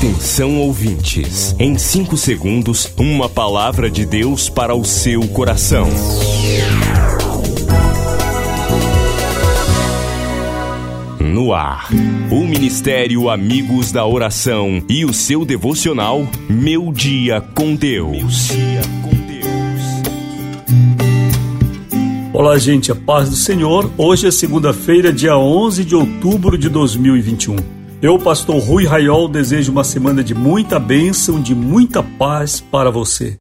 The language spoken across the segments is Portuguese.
Atenção ouvintes, em 5 segundos, uma palavra de Deus para o seu coração. No ar, o Ministério Amigos da Oração e o seu devocional Meu Dia com Deus. Olá, gente, a paz do Senhor. Hoje é segunda-feira, dia 11 de outubro de 2021. Eu, pastor Rui Raiol, desejo uma semana de muita bênção, de muita paz para você.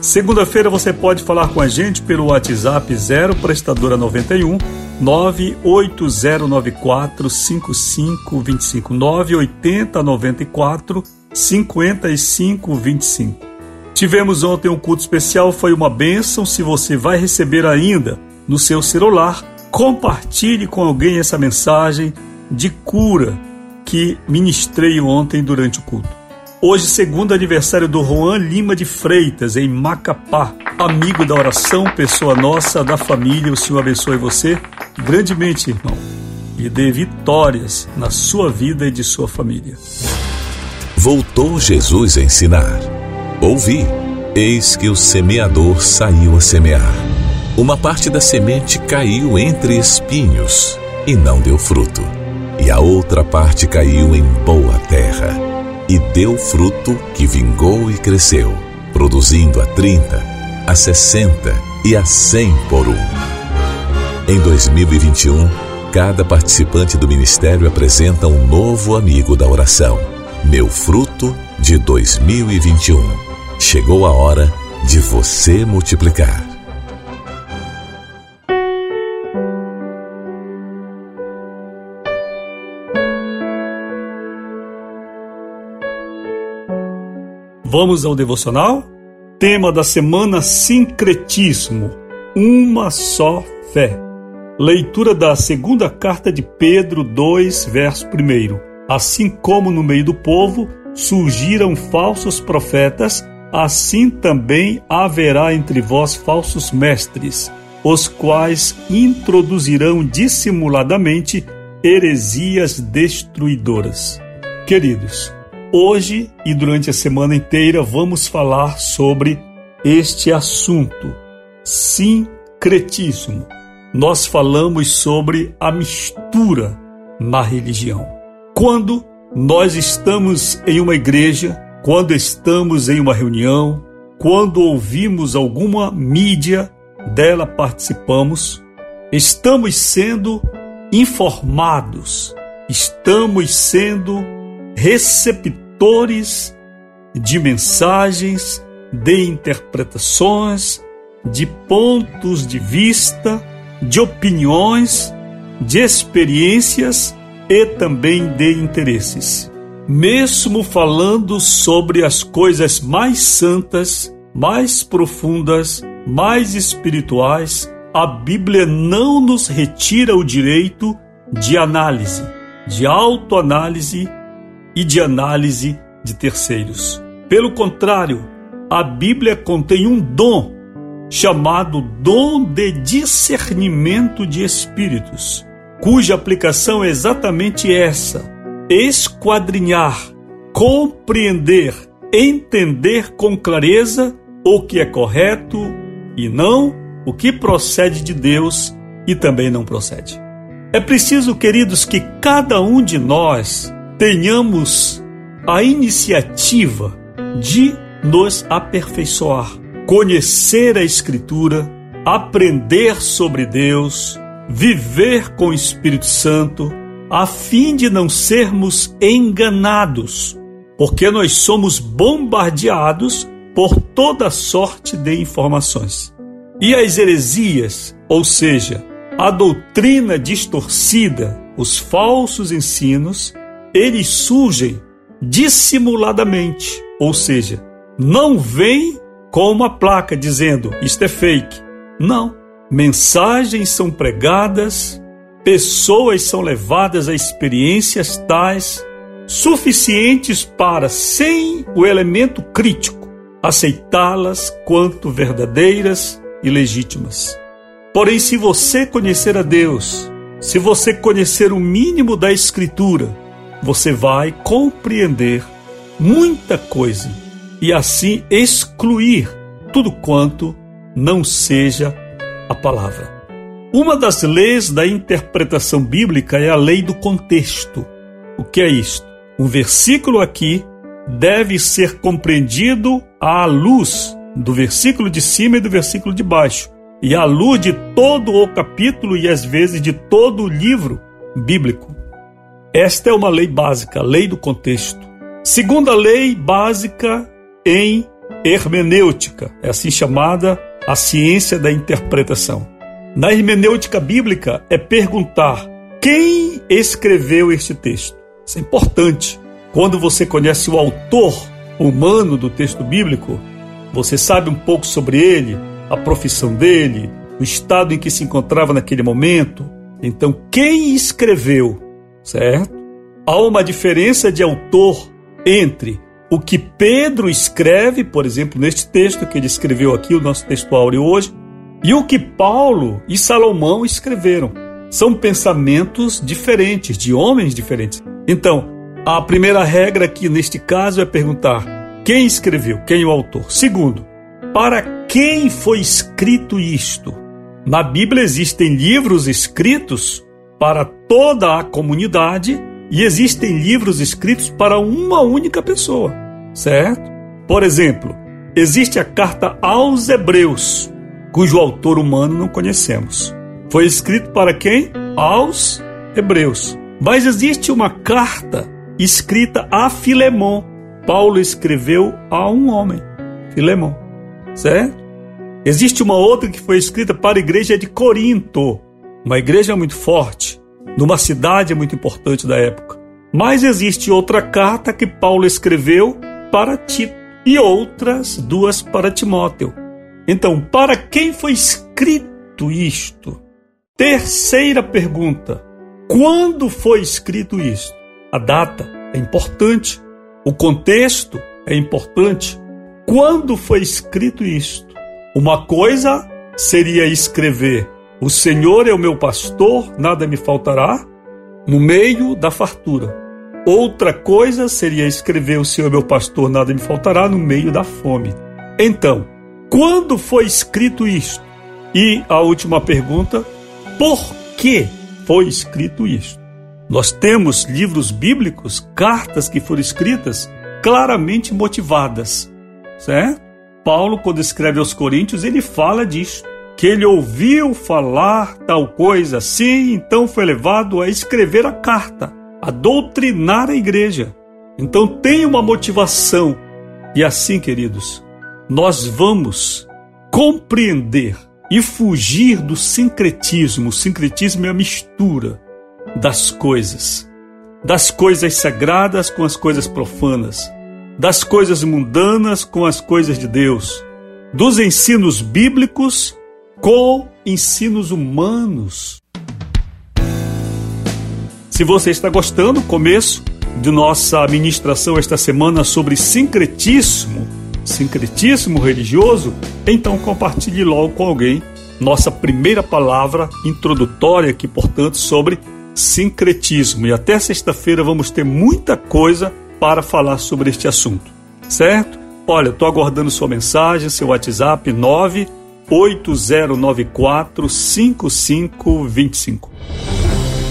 Segunda-feira você pode falar com a gente pelo WhatsApp 0 prestadora 91 98094 5525 98094 5525 Tivemos ontem um culto especial, foi uma bênção. Se você vai receber ainda no seu celular, compartilhe com alguém essa mensagem de cura que ministrei ontem durante o culto. Hoje, segundo aniversário do Juan Lima de Freitas, em Macapá, amigo da oração, pessoa nossa, da família. O Senhor abençoe você grandemente, irmão, e dê vitórias na sua vida e de sua família. Voltou Jesus a ensinar. Ouvi, eis que o semeador saiu a semear. Uma parte da semente caiu entre espinhos e não deu fruto, e a outra parte caiu em boa terra e deu fruto que vingou e cresceu, produzindo a 30, a 60 e a 100 por um. Em 2021, cada participante do ministério apresenta um novo amigo da oração. Meu fruto de 2021. Chegou a hora de você multiplicar. Vamos ao devocional? Tema da semana: sincretismo. Uma só fé. Leitura da segunda carta de Pedro 2, verso 1. Assim como no meio do povo surgiram falsos profetas, assim também haverá entre vós falsos mestres, os quais introduzirão dissimuladamente heresias destruidoras. Queridos, hoje e durante a semana inteira vamos falar sobre este assunto, sincretismo. Nós falamos sobre a mistura na religião. Quando nós estamos em uma igreja, quando estamos em uma reunião, quando ouvimos alguma mídia, dela participamos, estamos sendo informados, estamos sendo receptores de mensagens, de interpretações, de pontos de vista, de opiniões, de experiências e também de interesses mesmo falando sobre as coisas mais santas, mais profundas, mais espirituais, a Bíblia não nos retira o direito de análise, de autoanálise e de análise de terceiros. Pelo contrário, a Bíblia contém um dom chamado dom de discernimento de espíritos, cuja aplicação é exatamente essa esquadrinhar, compreender, entender com clareza o que é correto e não o que procede de Deus e também não procede. É preciso, queridos, que cada um de nós tenhamos a iniciativa de nos aperfeiçoar, conhecer a Escritura, aprender sobre Deus, viver com o Espírito Santo a fim de não sermos enganados, porque nós somos bombardeados por toda sorte de informações. E as heresias, ou seja, a doutrina distorcida, os falsos ensinos, eles surgem dissimuladamente, ou seja, não vem com uma placa dizendo isto é fake. Não. Mensagens são pregadas pessoas são levadas a experiências tais suficientes para, sem o elemento crítico, aceitá-las quanto verdadeiras e legítimas. Porém, se você conhecer a Deus, Se você conhecer o mínimo da Escritura, você vai compreender muita coisa e assim excluir tudo quanto não seja a palavra. Uma das leis da interpretação bíblica é a lei do contexto. O que é isto? Um versículo aqui deve ser compreendido à luz do versículo de cima e do versículo de baixo, e à luz de todo o capítulo e às vezes de todo o livro bíblico. Esta é uma lei básica, a lei do contexto. Segunda lei básica em hermenêutica, é assim chamada a ciência da interpretação. Na hermenêutica bíblica é perguntar quem escreveu este texto. Isso é importante. Quando você conhece o autor humano do texto bíblico, você sabe um pouco sobre ele, a profissão dele, o estado em que se encontrava naquele momento. Então, quem escreveu, certo? Há uma diferença de autor entre o que Pedro escreve, por exemplo, neste texto que ele escreveu aqui, o nosso texto áureo hoje, e o que Paulo e Salomão escreveram. São pensamentos diferentes, de homens diferentes. Então, a primeira regra aqui neste caso é perguntar quem escreveu, quem é o autor. Segundo, para quem foi escrito isto? Na Bíblia existem livros escritos para toda a comunidade e existem livros escritos para uma única pessoa, certo? Por exemplo, existe a carta aos Hebreus, cujo autor humano não conhecemos. Foi escrito para quem? Aos Hebreus. Mas existe uma carta escrita a Filemon. Paulo escreveu a um homem, Filemon, certo? Existe uma outra que foi escrita para a igreja de Corinto, uma igreja muito forte, numa cidade muito importante da época. Mas existe outra carta que Paulo escreveu para Tito e outras duas para Timóteo. Então, para quem foi escrito isto? Terceira pergunta: quando foi escrito isto? A data é importante, o contexto é importante. Quando foi escrito isto? Uma coisa seria escrever: O Senhor é o meu pastor, nada me faltará, no meio da fartura. Outra coisa seria escrever: O Senhor é meu pastor, nada me faltará, no meio da fome. Então, quando foi escrito isto? E a última pergunta: por que foi escrito isto? Nós temos livros bíblicos, cartas que foram escritas claramente motivadas, certo? Paulo, quando escreve aos Coríntios, ele fala disso, que ele ouviu falar tal coisa assim, então foi levado a escrever a carta, a doutrinar a igreja. Então tem uma motivação. E assim, queridos, nós vamos compreender e fugir do sincretismo. O sincretismo é a mistura das coisas, das coisas sagradas com as coisas profanas, das coisas mundanas com as coisas de Deus, dos ensinos bíblicos com ensinos humanos. Se você está gostando, começo de nossa ministração esta semana sobre sincretismo, sincretismo religioso, então compartilhe logo com alguém nossa primeira palavra introdutória aqui, portanto, sobre sincretismo. E até sexta-feira vamos ter muita coisa para falar sobre este assunto, certo? Olha, estou aguardando sua mensagem, seu WhatsApp 98094 5525.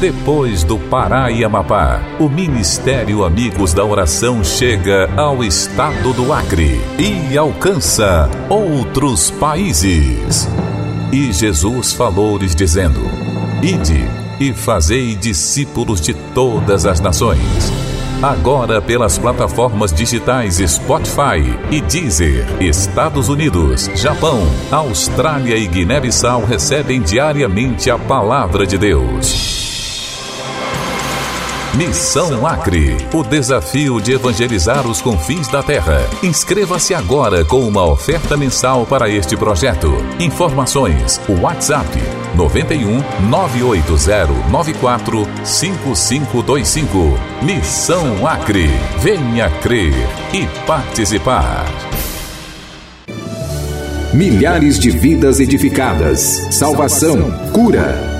Depois do Pará e Amapá, o Ministério Amigos da Oração chega ao estado do Acre e alcança outros países. E Jesus falou-lhes dizendo: Ide e fazei discípulos de todas as nações. Agora pelas plataformas digitais Spotify e Deezer, Estados Unidos, Japão, Austrália e Guiné-Bissau recebem diariamente a palavra de Deus. Missão Acre, o desafio de evangelizar os confins da terra. Inscreva-se agora com uma oferta mensal para este projeto. Informações: WhatsApp 91 980 94 5525. Missão Acre. Venha crer e participar. Milhares de vidas edificadas, salvação, cura.